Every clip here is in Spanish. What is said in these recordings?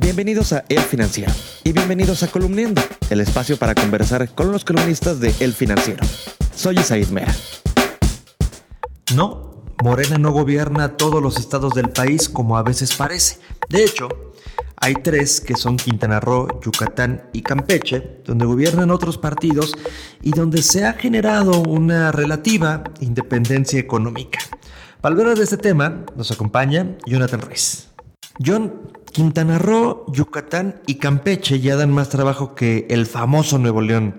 Bienvenidos a El Financiero y bienvenidos a Columniendo, el espacio para conversar con los columnistas de El Financiero. Soy Isaid Mea. No, Morena no gobierna todos los estados del país como a veces parece. De hecho, hay tres que son Quintana Roo, Yucatán y Campeche, donde gobiernan otros partidos y donde se ha generado una relativa independencia económica. Para hablar de este tema nos acompaña Jonathan Ruiz. John, Quintana Roo, Yucatán y Campeche ya dan más trabajo que el famoso Nuevo León.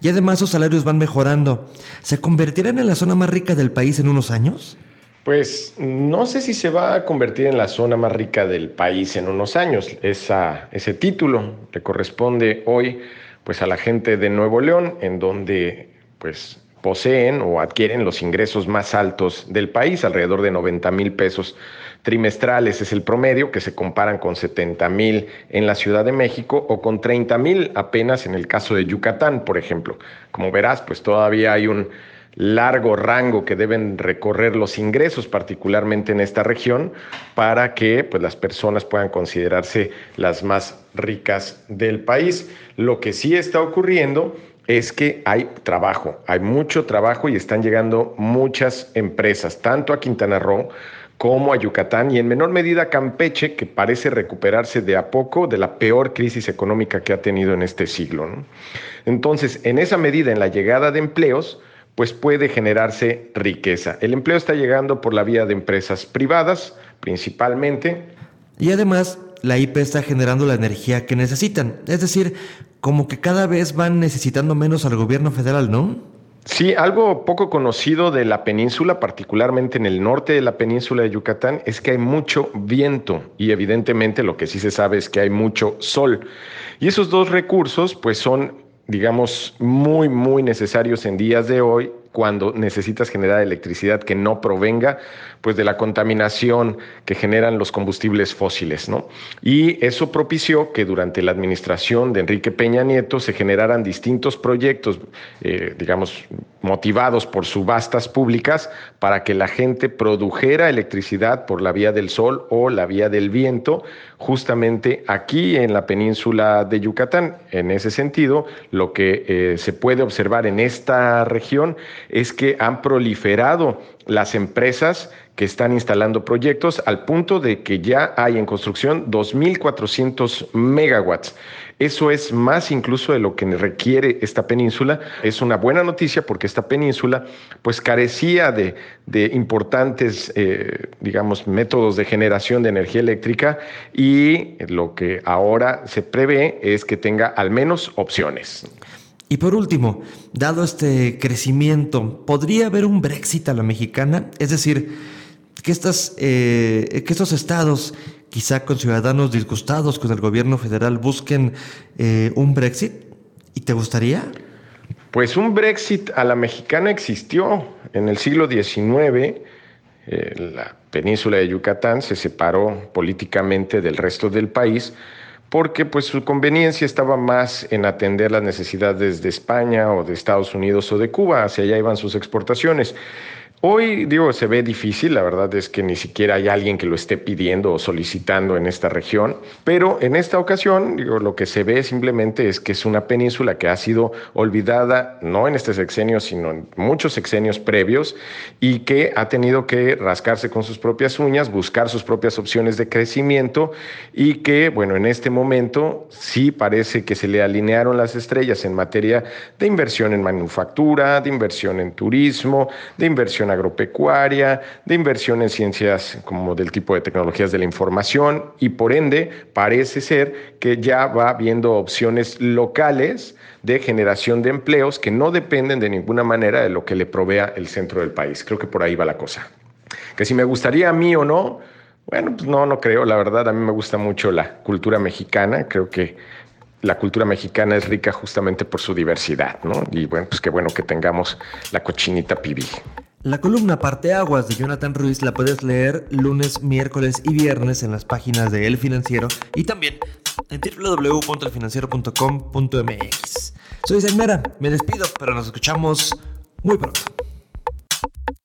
Y además sus salarios van mejorando. ¿Se convertirán en la zona más rica del país en unos años? Pues no sé si se va a convertir en la zona más rica del país en unos años. Esa, ese título le corresponde hoy pues a la gente de Nuevo León, en donde pues poseen o adquieren los ingresos más altos del país, alrededor de 90 mil pesos trimestrales es el promedio, que se comparan con 70 mil en la Ciudad de México o con 30 mil apenas en el caso de Yucatán, por ejemplo. Como verás, pues todavía hay un largo rango que deben recorrer los ingresos, particularmente en esta región, para que pues, las personas puedan considerarse las más ricas del país. Lo que sí está ocurriendo es que hay trabajo, hay mucho trabajo y están llegando muchas empresas, tanto a Quintana Roo como a Yucatán y en menor medida a Campeche, que parece recuperarse de a poco de la peor crisis económica que ha tenido en este siglo. Entonces, en esa medida, en la llegada de empleos, pues puede generarse riqueza. El empleo está llegando por la vía de empresas privadas, principalmente. Y además, la IP está generando la energía que necesitan. Es decir, como que cada vez van necesitando menos al gobierno federal, ¿no? Sí, algo poco conocido de la península, particularmente en el norte de la península de Yucatán, es que hay mucho viento y evidentemente lo que sí se sabe es que hay mucho sol. Y esos dos recursos pues son digamos, muy, muy necesarios en días de hoy cuando necesitas generar electricidad que no provenga pues de la contaminación que generan los combustibles fósiles, ¿no? Y eso propició que durante la administración de Enrique Peña Nieto se generaran distintos proyectos, eh, digamos, motivados por subastas públicas para que la gente produjera electricidad por la vía del sol o la vía del viento, justamente aquí en la península de Yucatán. En ese sentido, lo que eh, se puede observar en esta región es que han proliferado las empresas que están instalando proyectos al punto de que ya hay en construcción 2.400 megawatts. Eso es más incluso de lo que requiere esta península. Es una buena noticia porque esta península pues carecía de, importantes, eh, digamos, métodos de generación de energía eléctrica y lo que ahora se prevé es que tenga al menos opciones. Y por último, dado este crecimiento, ¿podría haber un Brexit a la mexicana? Es decir, que, estas, eh, que estos estados, quizá con ciudadanos disgustados con el gobierno federal, busquen eh, un Brexit. ¿Y te gustaría? Pues un Brexit a la mexicana existió en el siglo XIX. Eh, la península de Yucatán se separó políticamente del resto del país porque pues su conveniencia estaba más en atender las necesidades de España o de Estados Unidos o de Cuba, hacia allá iban sus exportaciones. Hoy, digo, se ve difícil, la verdad es que ni siquiera hay alguien que lo esté pidiendo o solicitando en esta región, pero en esta ocasión, digo, lo que se ve simplemente es que es una península que ha sido olvidada, no en este sexenio, sino en muchos sexenios previos, y que ha tenido que rascarse con sus propias uñas, buscar sus propias opciones de crecimiento, y que, bueno, en este momento sí parece que se le alinearon las estrellas en materia de inversión en manufactura, de inversión en turismo, de inversión agropecuaria, de inversión en ciencias como del tipo de tecnologías de la información y por ende parece ser que ya va viendo opciones locales de generación de empleos que no dependen de ninguna manera de lo que le provea el centro del país. Creo que por ahí va la cosa. Que si me gustaría a mí o no, bueno, pues no, no creo. La verdad, a mí me gusta mucho la cultura mexicana. Creo que la cultura mexicana es rica justamente por su diversidad, ¿no? Y bueno, pues qué bueno que tengamos la cochinita pibil. La columna Parteaguas de Jonathan Ruiz la puedes leer lunes, miércoles y viernes en las páginas de El Financiero y también en www.elfinanciero.com.mx. Soy Mera, me despido, pero nos escuchamos muy pronto.